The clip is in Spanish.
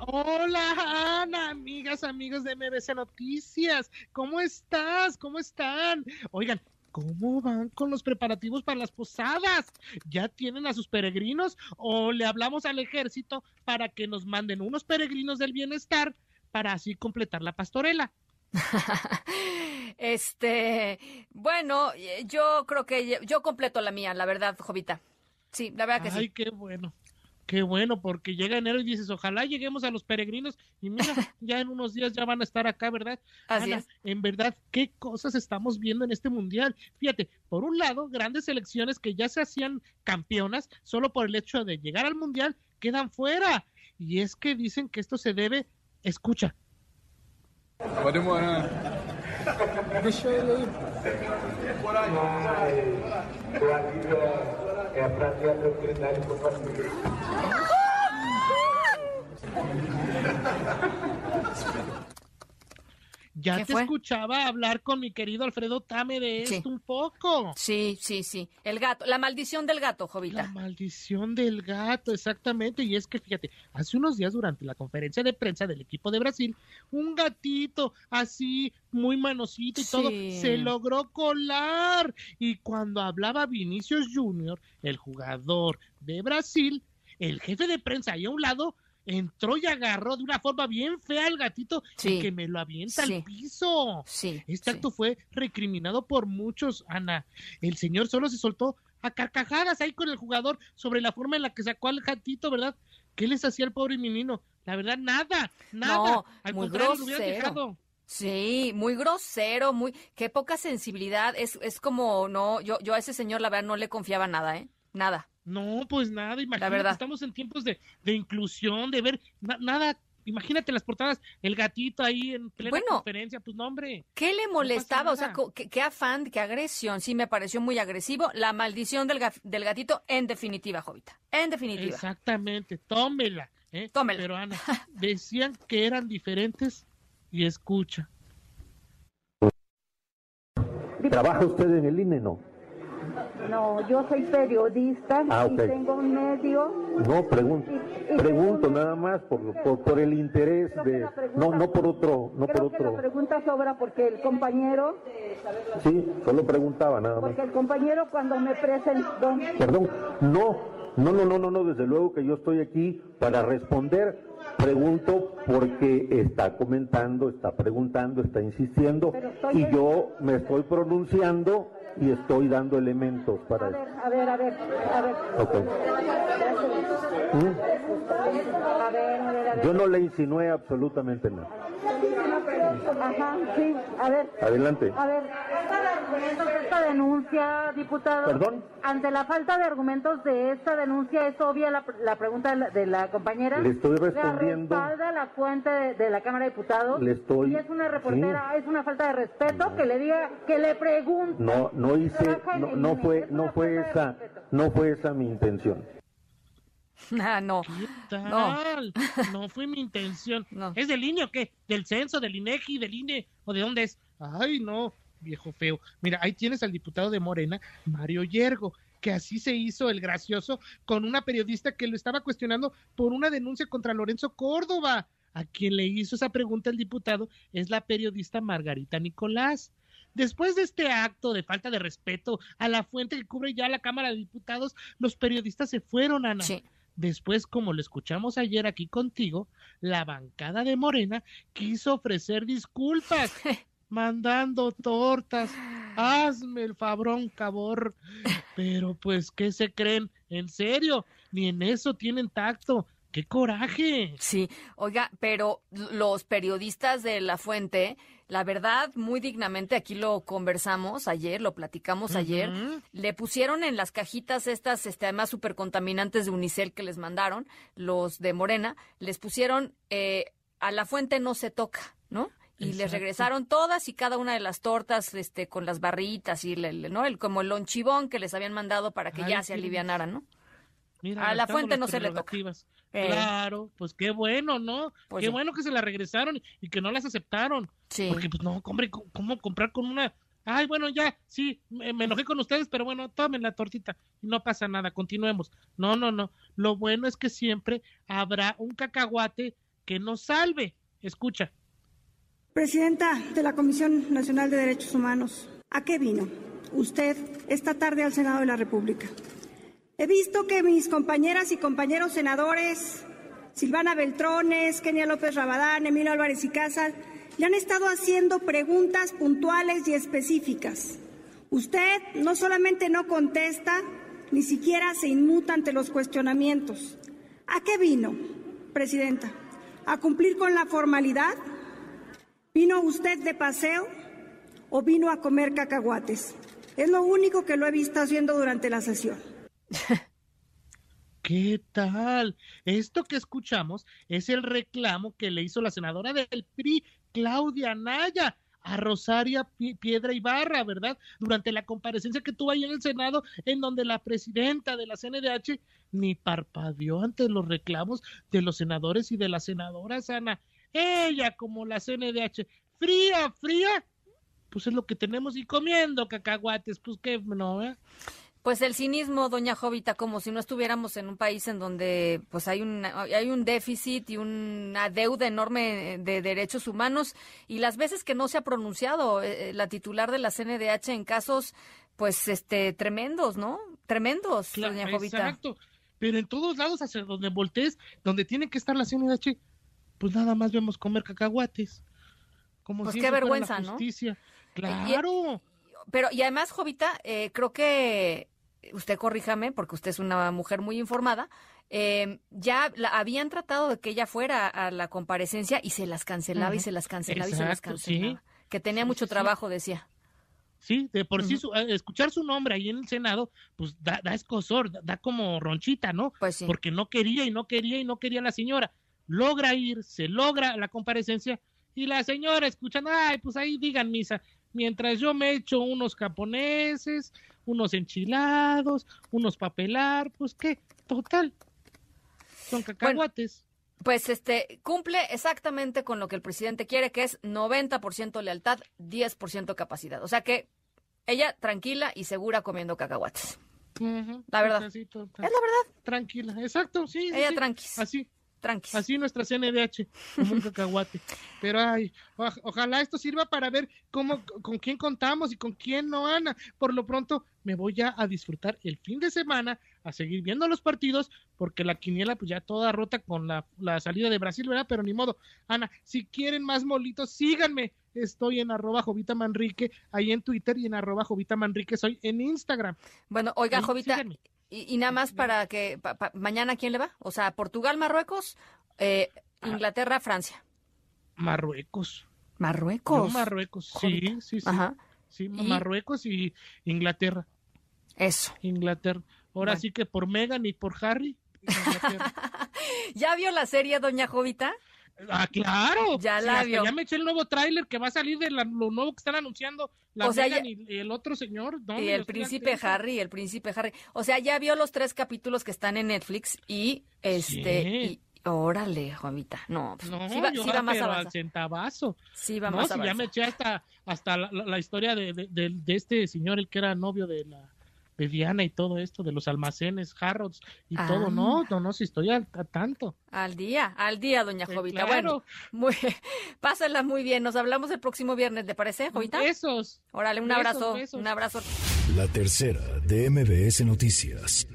Hola Ana, amigas, amigos de MBC Noticias, ¿cómo estás? ¿Cómo están? Oigan, ¿cómo van con los preparativos para las posadas? ¿Ya tienen a sus peregrinos o le hablamos al ejército para que nos manden unos peregrinos del bienestar para así completar la pastorela? este, bueno, yo creo que yo completo la mía, la verdad, Jovita. Sí, la verdad que sí. Ay, qué bueno. Qué bueno, porque llega enero y dices, ojalá lleguemos a los peregrinos y mira, ya en unos días ya van a estar acá, ¿verdad? Así es. En verdad, qué cosas estamos viendo en este mundial. Fíjate, por un lado, grandes selecciones que ya se hacían campeonas solo por el hecho de llegar al mundial quedan fuera. Y es que dicen que esto se debe, escucha. é para ter a tranquilidade para ah! o Ya te escuchaba hablar con mi querido Alfredo Tame de esto un poco. Sí, sí, sí. El gato, la maldición del gato, Jovita. La maldición del gato, exactamente. Y es que fíjate, hace unos días durante la conferencia de prensa del equipo de Brasil, un gatito así, muy manosito y todo, se logró colar. Y cuando hablaba Vinicius Junior, el jugador de Brasil, el jefe de prensa ahí a un lado entró y agarró de una forma bien fea al gatito y que me lo avienta al piso. Sí, este acto fue recriminado por muchos, Ana. El señor solo se soltó a carcajadas ahí con el jugador sobre la forma en la que sacó al gatito, ¿verdad? ¿Qué les hacía el pobre menino? La verdad, nada, nada. al muy grosero. Sí, muy grosero, muy, qué poca sensibilidad. Es, es como, no, yo, yo a ese señor la verdad no le confiaba nada, ¿eh? Nada. No, pues nada, imagínate, estamos en tiempos de, inclusión, de ver nada, imagínate las portadas, el gatito ahí en plena conferencia, pues nombre. ¿Qué le molestaba? o sea, ¿qué, afán, qué agresión, sí me pareció muy agresivo, la maldición del, del gatito en definitiva, Jovita, en definitiva. Exactamente, tómela, ¿eh? Tómela. Pero Ana, decían que eran diferentes y escucha. ¿Trabaja usted en el INE, no? No, yo soy periodista ah, y tengo un medio. No, pregunto, pregunto nada más por, por, el interés de... No, no por otro... No por otro. la pregunta sobra porque el compañero... Sí, solo preguntaba nada más. Porque el compañero cuando me presentó... Perdón, no, no, no, no, no, no, desde luego que yo estoy aquí para responder. Pregunto porque está comentando, está preguntando, está insistiendo y yo me estoy pronunciando y estoy dando elementos para eso. A ver, a ver, a ver. Okay. Yo no le insinué absolutamente nada. Ajá, sí, a ver. Adelante. A ver, esta denuncia, diputado. ¿Perdón? Ante la falta de argumentos de esta denuncia, ¿es obvia la, la pregunta de la, compañera? Le estoy respondiendo. ¿Le respalda la fuente de, la Cámara de Diputados? Le estoy... Y es una reportera, es una falta de respeto que le diga, que le pregunte. No, no hice, no, no fue, no fue esa, no fue esa mi intención. Ah, no. ¿Qué tal? No. fue mi intención. ¿Es del INE o qué? ¿Del censo, del INEGI, del INE? ¿O de dónde es? Ay, no, viejo feo. Mira, ahí tienes al diputado de Morena, Mario Yergo, que así se hizo el gracioso con una periodista que lo estaba cuestionando por una denuncia contra Lorenzo Córdoba. A quien le hizo esa pregunta el diputado es la periodista Margarita Nicolás. Después de este acto de falta de respeto a la fuente que cubre ya la Cámara de Diputados, los periodistas se fueron, Ana. Sí. Después, como lo escuchamos ayer aquí contigo, la bancada de Morena quiso ofrecer disculpas, mandando tortas. Hazme el fabrón, cabor. Pero pues, ¿qué se creen? ¿En serio? Ni en eso tienen tacto. ¡Qué coraje! Sí, oiga, pero los periodistas de La Fuente, la verdad, muy dignamente, aquí lo conversamos ayer, lo platicamos ayer, le pusieron en las cajitas estas, este, además súper contaminantes de Unicel que les mandaron, los de Morena, les pusieron... Eh, a la fuente no se toca, ¿no? Y les regresaron todas y cada una de las tortas este con las barritas y el, no el como el lonchibón que les habían mandado para que ya se alivianaran, ¿no? A la fuente no se le toca. Eh. Claro, pues qué bueno, ¿no? Pues qué bueno que se la regresaron y que no las aceptaron. Sí. Porque pues no, hombre, ¿cómo comprar con una Ay, bueno, ya, sí, me, enojé con ustedes, pero bueno, tomen la tortita y no pasa nada, continuemos. No, no, no. Lo bueno es que siempre habrá un cacahuate que nos salve. Escucha. Presidenta de la Comisión Nacional de Derechos Humanos, ¿a qué vino usted esta tarde al Senado de la República? He visto que mis compañeras y compañeros senadores, Silvana Beltrones, Kenia López Rabadán, Emilio Álvarez y Casas, le han estado haciendo preguntas puntuales y específicas. Usted no solamente no contesta, ni siquiera se inmuta ante los cuestionamientos. ¿A qué vino, Presidenta? ¿A cumplir con la formalidad? ¿Vino usted de paseo o vino a comer cacahuates? Es lo único que lo he visto haciendo durante la sesión. ¿Qué tal? Esto que escuchamos es el reclamo que le hizo la senadora del PRI, Claudia Naya, a Rosaria Piedra Ibarra, ¿verdad? Durante la comparecencia que tuvo ahí en el Senado, en donde la presidenta de la CNDH ni parpadeó ante los reclamos de los senadores y de las senadoras, Ana. Ella, como la CNDH, fría, fría, pues es lo que tenemos y comiendo cacahuates, pues qué, no, ¿eh? Pues el cinismo, doña Jovita, como si no estuviéramos en un país en donde pues hay un, hay un déficit y una deuda enorme de derechos humanos y las veces que no se ha pronunciado eh, la titular de la CNDH en casos pues este tremendos, ¿no? Tremendos, doña Jovita. Exacto. Pero en todos lados hacia donde voltees, donde tiene que estar la CNDH, pues nada más vemos comer cacahuates. Como pues qué vergüenza, ¿no? Claro. pero y además, Jovita, eh, creo que usted corríjame, porque usted es una mujer muy informada, eh, ya la, habían tratado de que ella fuera a la comparecencia y se las cancelaba y se las cancelaba y se las cancelaba. Que tenía mucho trabajo, decía. Sí, de por sí eh, escuchar su nombre ahí en el Senado, pues da, da escosor, da, como ronchita, ¿no? Pues sí. Porque no quería y no quería y no quería la señora. Logra ir, se logra la comparecencia y la señora escuchando, ay, pues ahí digan misa, mientras yo me echo unos japoneses, unos enchilados, unos papelar, pues qué, total, son cacahuates. pues este cumple exactamente con lo que el presidente quiere, que es 90% lealtad, 10% capacidad. O sea que ella tranquila y segura comiendo cacahuates. la verdad. es la verdad. Tranquila, exacto, sí. Ella sí, Así. Tranquis. Así nuestra CNDH, como un cacahuate. Pero ay, ojalá esto sirva para ver cómo, con quién contamos y con quién no, Ana. Por lo pronto, me voy ya a disfrutar el fin de semana, a seguir viendo los partidos, porque la quiniela pues ya toda rota con la, salida de Brasil, ¿verdad? Pero ni modo. Ana, si quieren más molitos, síganme. Estoy en arroba Jovita Manrique, ahí en Twitter, y en arroba Jovita Manrique soy en Instagram. Bueno, oiga, Jovita, y, nada más para que mañana quién le va, o sea, Portugal, Marruecos, eh. Inglaterra, Francia. Marruecos. Marruecos. Marruecos, sí, sí, sí. Sí, Marruecos y Inglaterra. Eso. Inglaterra. Ahora sí que por Megan y por Harry. ¿Ya vio la serie, doña Jovita? Ah, claro. Ya la vio. Ya me eché el nuevo tráiler que va a salir de lo nuevo que están anunciando la o sea, y, el otro señor. Y el príncipe Harry, el príncipe Harry. O sea, ya vio los tres capítulos que están en Netflix y este y, órale, Juanita. No, pues, no sí va, sí va más al centavazo. Sí va más no, ya me eché hasta hasta la, historia de, de, de este señor el que era novio de la de Diana y todo esto, de los almacenes, Harrods y todo. No, ah. no, no, si estoy al, tanto. Al día, al día, doña Jovita. Bueno, muy, pásala muy bien. Nos hablamos el próximo viernes, ¿te parece, Jovita? Besos. Órale, un abrazo, un abrazo. La tercera de MBS Noticias.